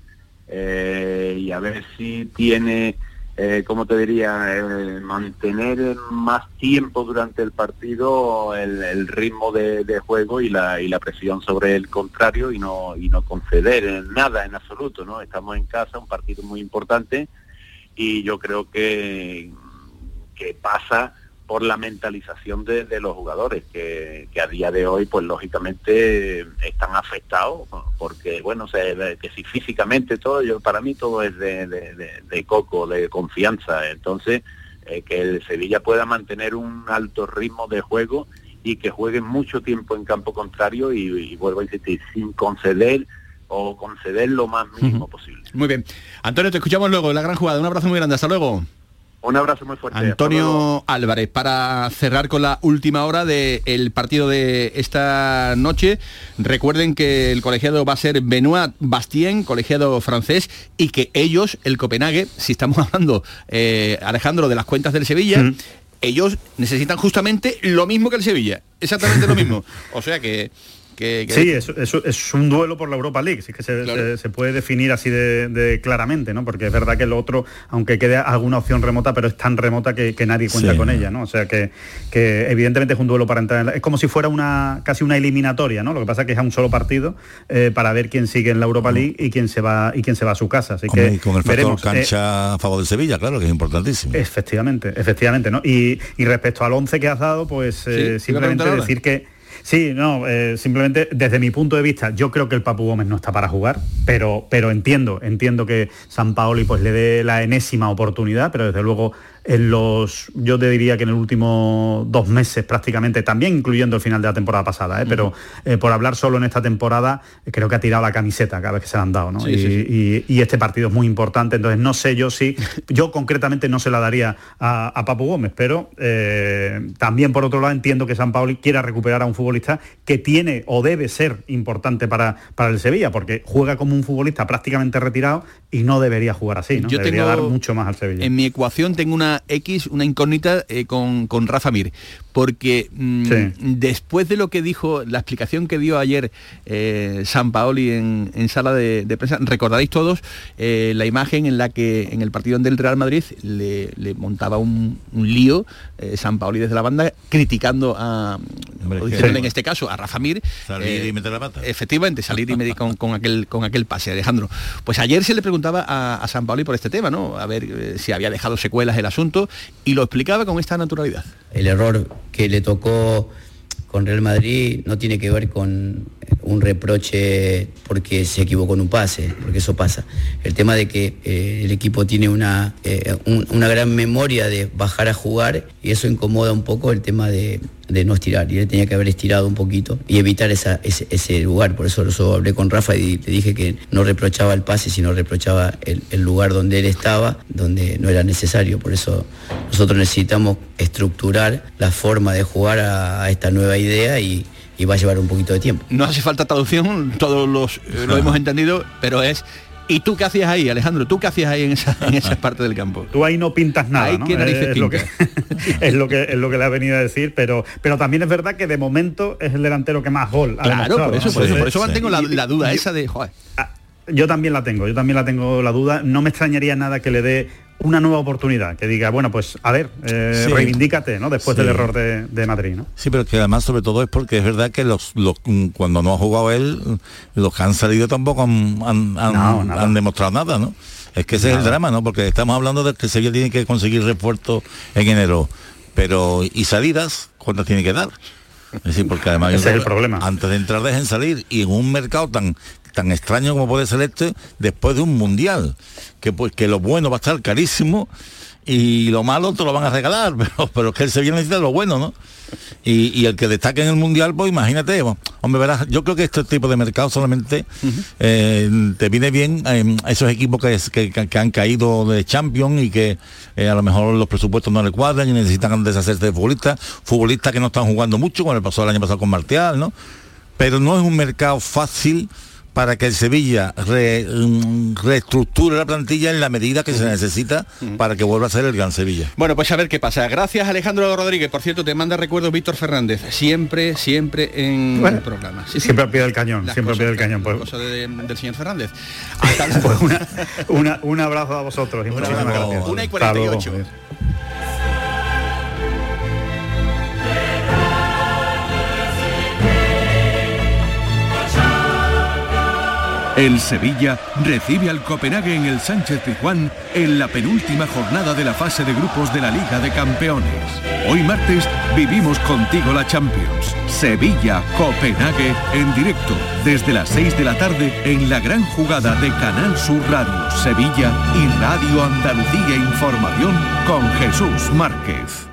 eh, y a ver si tiene, eh, como te diría, mantener más tiempo durante el partido el, ritmo de, juego y la, y la presión sobre el contrario y no, y no conceder nada en absoluto. ¿no? Estamos en casa, un partido muy importante y yo creo que, que pasa por la mentalización de, los jugadores, que, a día de hoy, pues lógicamente están afectados, porque bueno, que si físicamente todo, yo para mí todo es de, coco, de confianza. Entonces, eh, que el Sevilla pueda mantener un alto ritmo de juego y que juegue mucho tiempo en campo contrario y, vuelvo a insistir, sin conceder o conceder lo más mínimo posible. Muy bien. Antonio, te escuchamos luego, la gran jugada. Un abrazo muy grande, hasta luego. Un abrazo muy fuerte. Antonio Álvarez, para cerrar con la última hora del partido de esta noche, recuerden que el colegiado va a ser Benoit Bastien, colegiado francés, y que ellos, el Copenhague, si estamos hablando, eh, Alejandro, de las cuentas del Sevilla, mm. ellos necesitan justamente lo mismo que el Sevilla, exactamente lo mismo. O sea que Sí, es, un duelo por la Europa League, sí que se, puede definir así de, claramente, ¿no? Porque es verdad que el otro, aunque quede alguna opción remota, pero es tan remota que, nadie cuenta con ella, ¿no? O sea que, evidentemente es un duelo para entrar en Es como si fuera una casi una eliminatoria, ¿no? Lo que pasa es que es un solo partido eh, para ver quién sigue en la Europa League y quién se va y quién se va a su casa. Así que con el factor cancha eh, a favor de Sevilla, claro, que es importantísimo. Efectivamente, efectivamente, ¿no? Y, respecto al 11 que has dado, pues eh, simplemente decir que Sí, no, eh, simplemente desde mi punto de vista, yo creo que el Papu Gómez no está para jugar, pero, pero entiendo, entiendo que San Paoli pues le dé la enésima oportunidad, pero desde luego en los, yo te diría que en el último dos meses prácticamente, también incluyendo el final de la temporada pasada, ¿eh? pero eh, por hablar solo en esta temporada, creo que ha tirado la camiseta cada vez que se la han dado, ¿no? y, este partido es muy importante, entonces no sé yo si, yo concretamente no se la daría a, Papu Gómez, pero eh, también por otro lado entiendo que San Paoli quiera recuperar a un futbolista que tiene o debe ser importante para, para el Sevilla, porque juega como un futbolista prácticamente retirado y no debería jugar así, ¿no? Yo debería dar mucho más al Sevilla. En mi ecuación tengo una X, una incógnita eh, con, con, Rafa Mir, porque mm, después de lo que dijo, la explicación que dio ayer eh, San Paoli en, sala de, prensa, recordaréis todos eh, la imagen en la que en el partido del Real Madrid le, montaba un, lío San Paoli desde la banda criticando a, en este caso, a Rafa Mir. Salir y meter la pata. Efectivamente, salir y meter con, aquel, con aquel pase, Alejandro. Pues ayer se le preguntaba a, a San Paoli por este tema, ¿no? A ver si había dejado secuelas el asunto y lo explicaba con esta naturalidad. El error que le tocó con Real Madrid no tiene que ver con un reproche porque se equivocó en un pase, porque eso pasa. El tema de que eh, el equipo tiene una, eh, una gran memoria de bajar a jugar y eso incomoda un poco el tema de, no estirar. Y él tenía que haber estirado un poquito y evitar ese, lugar. Por eso, eso, hablé con Rafa y le dije que no reprochaba el pase, sino reprochaba el, lugar donde él estaba, donde no era necesario. Por eso nosotros necesitamos estructurar la forma de jugar a esta nueva idea y, y va a llevar un poquito de tiempo. No hace falta traducción, todos los, eh, lo hemos entendido, pero es ¿Y tú qué hacías ahí, Alejandro? ¿Tú qué hacías ahí en esa, en esa parte del campo? Tú ahí no pintas nada, es, lo que, es, lo que, es lo que le ha venido a decir, pero, pero también es verdad que de momento es el delantero que más gol ha Claro, por eso, por eso, por eso mantengo la, la, duda esa de... Joder. Ah, yo también la tengo, yo también la tengo la duda. No me extrañaría nada que le dé una nueva oportunidad, que diga, bueno, pues a ver, eh, reivindícate, ¿no? Después del error de, Madrid, ¿no? Sí, pero que además sobre todo es porque es verdad que los, cuando no ha jugado él, los que han salido tampoco han, demostrado nada, ¿no? Es que ese es el drama, ¿no? Porque estamos hablando de que Sevilla tiene que conseguir refuerzo en enero, pero ¿y salidas? ¿Cuántas tiene que dar? Es decir, porque además ese es el problema. Antes de entrar dejen salir y en un mercado tan tan extraño como puede ser este después de un mundial, que pues que lo bueno va a estar carísimo y lo malo te lo van a regalar, pero, pero es que el Sevilla necesita lo bueno, ¿no? Y, el que destaque en el mundial, pues imagínate, hombre, verás, yo creo que este tipo de mercado solamente eh, te viene bien eh, esos equipos que, que, han caído de Champions y que eh, a lo mejor los presupuestos no le cuadran y necesitan deshacerse de futbolistas, futbolistas que no están jugando mucho, como el pasó el año pasado con Martial, ¿no? Pero no es un mercado fácil para que el Sevilla mm, reestructure la plantilla en la medida que se necesita para que vuelva a ser el Gran Sevilla. Bueno, pues a ver qué pasa. Gracias Alejandro Rodríguez. Por cierto, te manda recuerdos Víctor Fernández. Siempre, siempre en el programa. siempre al pie del cañón. siempre al pie del cañón. Pues. del señor Fernández. pues un abrazo a vosotros. Y muchísimas gracias. Una y 48. El Sevilla recibe al Copenhague en el Sánchez Pizjuán en la penúltima jornada de la fase de grupos de la Liga de Campeones. Hoy martes vivimos contigo la Champions. Sevilla-Copenhague en directo desde las 6 de la tarde en la gran jugada de Canal Sur Radio Sevilla y Radio Andalucía Información con Jesús Márquez.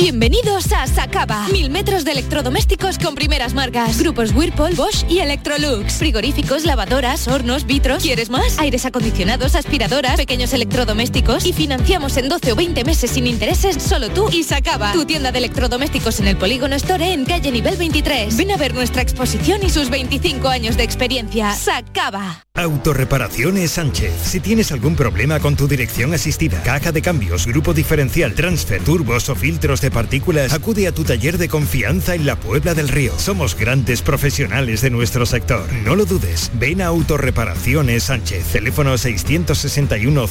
Bienvenidos a Sacaba. Mil metros de electrodomésticos con primeras marcas. Grupos Whirlpool, Bosch y Electrolux. Frigoríficos, lavadoras, hornos, vitros. ¿Quieres más? Aires acondicionados, aspiradoras, pequeños electrodomésticos. Y financiamos en 12 o 20 meses sin intereses solo tú y Sacaba. Tu tienda de electrodomésticos en el Polígono Store en calle nivel 23. Ven a ver nuestra exposición y sus 25 años de experiencia. Sacaba. Autorreparaciones Sánchez. Si tienes algún problema con tu dirección asistida, caja de cambios, grupo diferencial, transfer, turbos o filtros de partículas, acude a tu taller de confianza en la Puebla del Río. Somos grandes profesionales de nuestro sector. No lo dudes. Ven a Autorreparaciones Sánchez. Teléfono 661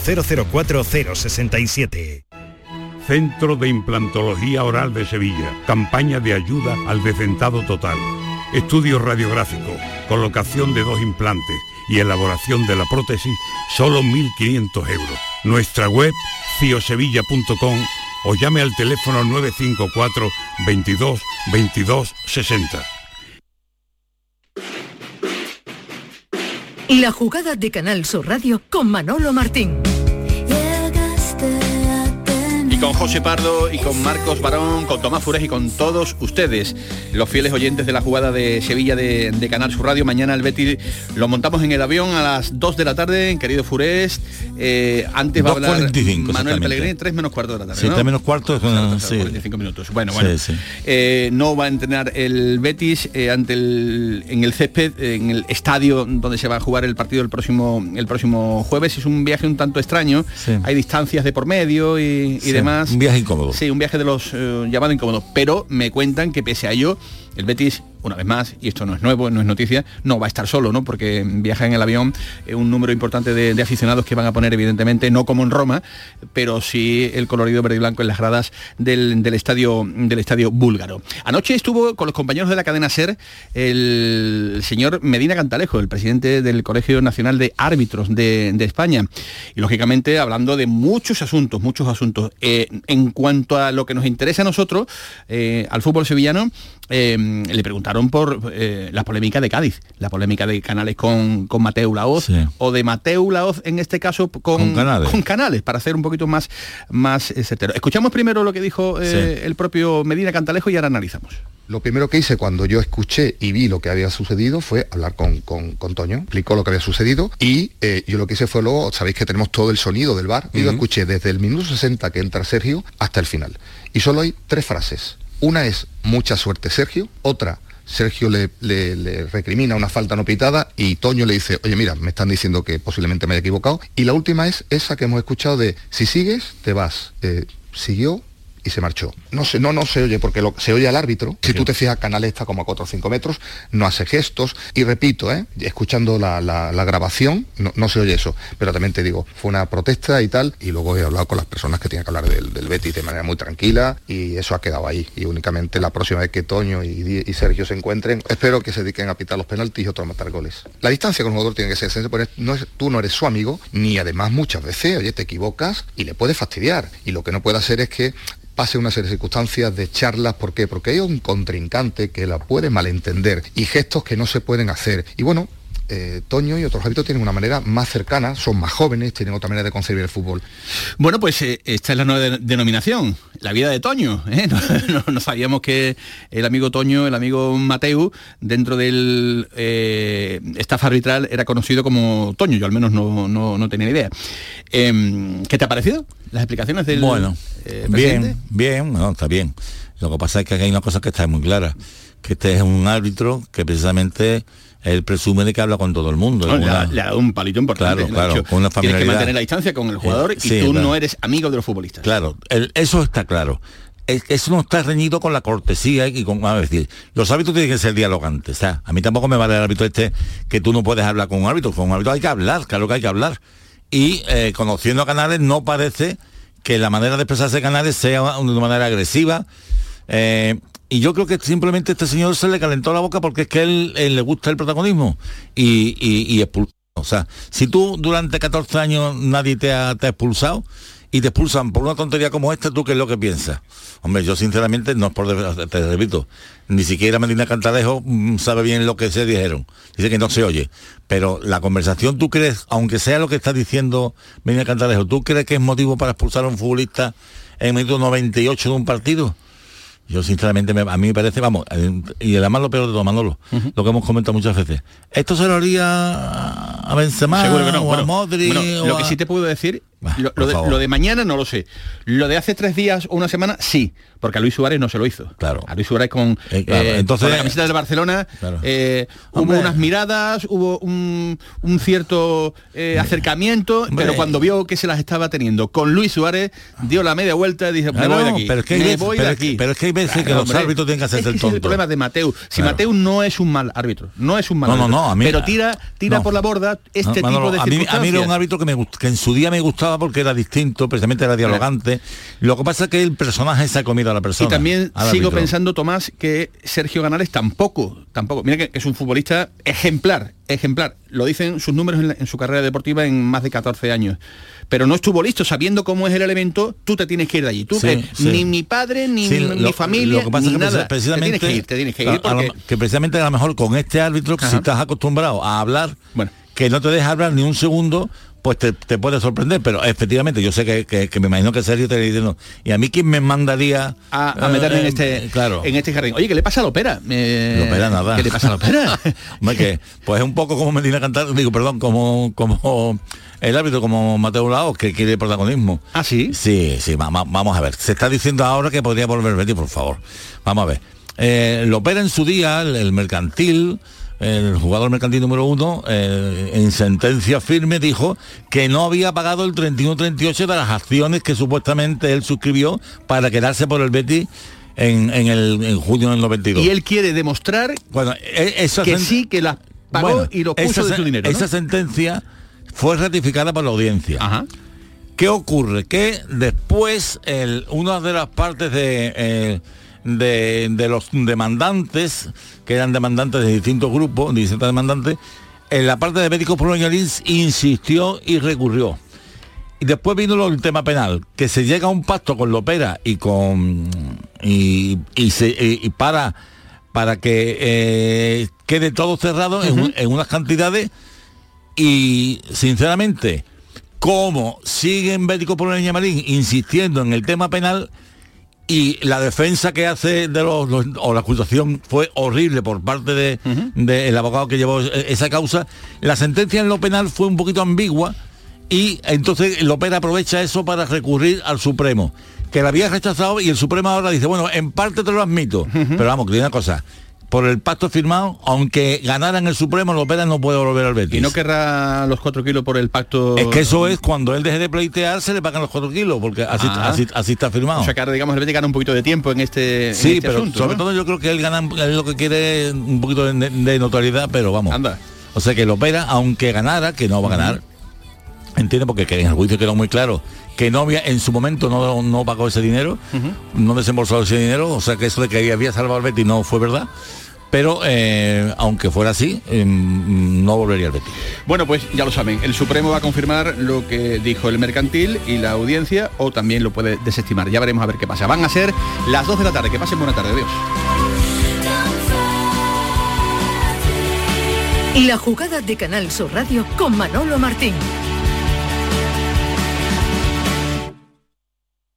004 067. Centro de Implantología Oral de Sevilla. Campaña de ayuda al decentado total. Estudio radiográfico. Colocación de dos implantes y elaboración de la prótesis, solo 1.500 euros. Nuestra web, ciosevilla.com o llame al teléfono 954 22 22 60. La jugada de Canal Sur Radio con Manolo Martín. Con José Pardo y con Marcos Barón, con Tomás Fures y con todos ustedes, los fieles oyentes de la jugada de Sevilla de, de Canal Sur Radio. Mañana el Betis lo montamos en el avión a las 2 de la tarde, querido Fures. Eh, antes va a hablar 2.45 Manuel Pellegrini, 3 menos cuarto de la tarde. Sí, ¿no? 3 menos cuarto una- claro, sí. 45 minutos. Bueno, bueno. Sí. Eh, no va a entrenar el Betis eh, ante el, en el césped, en el estadio donde se va a jugar el partido el próximo el próximo jueves. Es un viaje un tanto extraño. Hay distancias de por medio y, y Sí, un viaje incómodo. Sí, un viaje de los eh, llamados incómodos. Pero me cuentan que pese a ello, el Betis, una vez más, y esto no es nuevo, no es noticia, no va a estar solo, ¿no? Porque viaja en el avión eh, un número importante de, aficionados que van a poner, evidentemente, no como en Roma, pero sí el colorido verde y blanco en las gradas del, estadio del estadio búlgaro. Anoche estuvo con los compañeros de la cadena SER el señor Medina Cantalejo, el presidente del Colegio Nacional de Árbitros de, de España. Y lógicamente hablando de muchos asuntos, muchos asuntos. Eh, en cuanto a lo que nos interesa a nosotros, eh, al fútbol sevillano, eh, le preguntaron por eh, la polémica de Cádiz, la polémica de Canales con, con Mateo Laoz, o de Mateo Laoz en este caso con, Con Canales. con Canales, para hacer un poquito más, más eh, certero. Escuchamos primero lo que dijo eh, Sí. el propio Medina Cantalejo y ahora analizamos. Lo primero que hice cuando yo escuché y vi lo que había sucedido fue hablar con, con, con Toño, explicó lo que había sucedido y eh, yo lo que hice fue luego, sabéis que tenemos todo el sonido del bar, y lo escuché desde el minuto 60 que entra Sergio hasta el final. Y solo hay tres frases. Una es mucha suerte Sergio, otra Sergio le, recrimina una falta no pitada y Toño le dice, oye mira, me están diciendo que posiblemente me haya equivocado. Y la última es esa que hemos escuchado de, si sigues, te vas. Eh, siguió y se marchó. No se, no, no se oye porque lo- se oye al árbitro. Si tú te fijas, Canales está como a 4 o 5 metros, no hace gestos. Y repito, ¿eh? escuchando la, la- la grabación, no, no se oye eso. Pero también te digo, fue una protesta y tal. Y luego he hablado con las personas que tienen que hablar del, del Betis de manera muy tranquila. Y eso ha quedado ahí. Y únicamente la próxima vez que Toño y, y Sergio se encuentren, espero que se dediquen a pitar los penaltis y otros a matar goles. La distancia con un jugador tiene que ser no es- tú no eres su amigo, ni además muchas veces, oye, te equivocas y le puedes fastidiar. Y lo que no puede hacer es que pase una serie de circunstancias de charlas, ¿por qué? Porque hay un contrincante que la puede malentender y gestos que no se pueden hacer. Y bueno, eh, Toño y otros hábitos tienen una manera más cercana, son más jóvenes, tienen otra manera de concebir el fútbol. Bueno, pues eh, esta es la nueva de- denominación, la vida de Toño. ¿eh? No, no- no sabíamos que el amigo Toño, el amigo Mateu, dentro del eh, staff arbitral era conocido como Toño. Yo al menos no, no- no tenía ni idea. Em, ¿Qué te ha parecido? Las explicaciones del Bueno, eh, bien, bien, no, está bien. Lo que pasa es que aquí hay una cosa que está muy clara, que este es un árbitro que precisamente él presume de que habla con todo el mundo. No, es le, ha, una- le un palito importante. Claro, claro, con una Tienes que familiaridad. mantener la distancia con el jugador Eh, y sí, tú claro. no eres amigo de los futbolistas. Claro, el- eso está claro. Es- Eso no está reñido con la cortesía y con, a decir, los árbitros tienen que ser dialogantes. O sea, a mí tampoco me vale el árbitro este que tú no puedes hablar con un árbitro. Con un árbitro hay que hablar, claro que hay que hablar. Y eh, conociendo a Canales no parece que la manera de expresarse de Canales sea una manera agresiva. Eh, Y yo creo que simplemente este señor se le calentó la boca porque es que él, le gusta el protagonismo y, y, y expulsó. O sea, si tú durante 14 años nadie te ha, te expulsado y te expulsan por una tontería como esta, ¿tú qué es lo que piensas? Hombre, yo sinceramente, no es por te repito, ni siquiera Medina Cantalejo mm, sabe bien lo que se dijeron. Dice que no se oye. Pero la conversación, ¿tú crees, aunque sea lo que está diciendo Medina Cantalejo, ¿tú crees que es motivo para expulsar a un futbolista en el minuto 98 de un partido? Yo sinceramente, me- a mí me parece, vamos, eh, y además lo peor de todo, Manolo, lo que hemos comentado muchas veces. ¿Esto se lo haría a Benzema Seguro que no. o Bueno, a bueno, o lo que sí te puedo decir, lo, de, favor. lo de mañana no lo sé. Lo de hace tres días o una semana, sí, porque a Luis Suárez no se lo hizo. Claro. A Luis Suárez con, Eh, claro, eh, entonces- con la camiseta del Barcelona Claro. eh, hubo unas miradas, hubo un, un cierto acercamiento, Hombre. pero cuando vio que se las estaba teniendo con Luis Suárez, dio la media vuelta y dijo, me voy de aquí. pero es que hay me veces- pero que- aquí. pero es que hay veces que los árbitros tienen que hacerse Es el es el tonto. problema de Mateu. Si. Mateu no es un mal árbitro, no es un mal No, no, árbitro, no, a mí- pero tira, tira no. por la borda este No, tipo de a mí, a mí era un árbitro que, me que en su día me gustaba porque era distinto, precisamente era dialogante. Lo que pasa es que el personaje se ha comido a la persona. Y también sigo árbitro. pensando, Tomás, que Sergio Canales tampoco, tampoco. Mira que es un futbolista ejemplar, ejemplar. Lo dicen sus números en, la- en su carrera deportiva en más de 14 años. Pero no estuvo listo, sabiendo cómo es el elemento, tú te tienes que ir de allí. Tú, Sí, eh, sí. Ni mi padre, ni Sí, mi, lo- familia, lo que pasa ni es que nada. precisamente te tienes que ir, te tienes que ir a- a lo- porque... que precisamente a lo mejor con este árbitro si estás acostumbrado a hablar Bueno. que no te deja hablar ni un segundo pues te, te puede sorprender pero efectivamente yo sé que, que- que me imagino que Sergio te está diciendo y a mí quién me mandaría a, a meterme en eh, este claro en este jardín. Oye, ¿qué le pasa a la ópera? Eh, Lopera nada. ¿Qué le pasa a? Hombre, que, pues es un poco como Medina Cantar, digo, perdón, como, como el árbitro, como Mateo Laos, que quiere protagonismo. ¿Ah, sí? Sí, sí, va- va- vamos a ver. Se está diciendo ahora que podría volver Betty, por favor. Vamos a ver. Eh, Lopera en su día, el, el mercantil, el jugador mercantil número uno, eh, en sentencia firme dijo que no había pagado el 31-38 de las acciones que supuestamente él suscribió para quedarse por el Betty en, en el en junio del 92. Y él quiere demostrar Bueno, e- esa que sí, que las pagó Bueno, y lo puso de su dinero. ¿no? Esa sentencia fue ratificada por la audiencia. Ajá. ¿Qué ocurre? Que después el- una de las partes de, eh, de, de los demandantes, que eran demandantes de distintos grupos, de distintos demandantes, en la parte de médicos Lins insistió y recurrió. Y después vino el tema penal, que se llega a un pacto con Lopera y con y, y se, y- y para para que eh, quede todo cerrado en, un- en unas cantidades y sinceramente como siguen Bético por Marín insistiendo en el tema penal y la defensa que hace de los, los- o la acusación fue horrible por parte de, del abogado que llevó e- esa causa. La sentencia en lo penal fue un poquito ambigua y entonces Lopera aprovecha eso para recurrir al Supremo que la había rechazado y el Supremo ahora dice bueno en parte te lo admito pero vamos que digo una cosa por el pacto firmado aunque ganaran el Supremo Lopera no puede volver al Betis Y no querrá los cuatro kilos por el pacto. es que eso es cuando él deje de pleitear se le pagan los 4 kilos porque así, Ah. así, así está firmado O sea que ahora, digamos, el Betis gana un poquito de tiempo en este, en Sí, este pero asunto, sobre ¿no? todo yo creo que él gana él lo que quiere un poquito de, de notoriedad, pero vamos. Anda. O sea que lo opera, aunque ganara, que no va a ganar. Entiende porque que en el juicio quedó muy claro que no había, en su momento no, no pagó ese dinero, no desembolsó ese dinero, o sea que eso de que había salvado al Betis no fue verdad. Pero eh, aunque fuera así, eh, no volvería al Betis. Bueno, pues ya lo saben, el Supremo va a confirmar lo que dijo el mercantil y la audiencia o también lo puede desestimar. Ya veremos a ver qué pasa. Van a ser las 2 de la tarde. Que pasen buena tarde. Adiós. La jugada de Canal Sur Radio con Manolo Martín.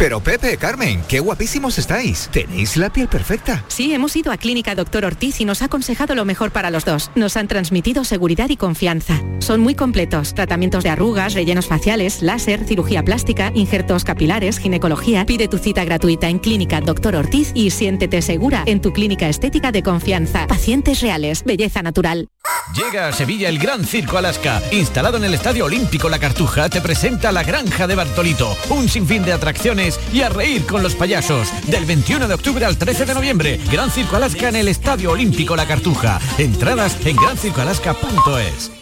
Pero Pepe, Carmen, qué guapísimos estáis. Tenéis la piel perfecta. Sí, hemos ido a Clínica Doctor Ortiz y nos ha aconsejado lo mejor para los dos. Nos han transmitido seguridad y confianza. Son muy completos. Tratamientos de arrugas, rellenos faciales, láser, cirugía plástica, injertos capilares, ginecología. Pide tu cita gratuita en Clínica Doctor Ortiz y siéntete segura en tu clínica estética de confianza. Pacientes reales, belleza natural. Llega a Sevilla el Gran Circo Alaska. Instalado en el Estadio Olímpico La Cartuja, te presenta la Granja de Bartolito. Un sinfín de atracciones y a reír con los payasos. Del 21 de octubre al 13 de noviembre, Gran Circo Alaska en el Estadio Olímpico La Cartuja. Entradas en grancircoalaska.es.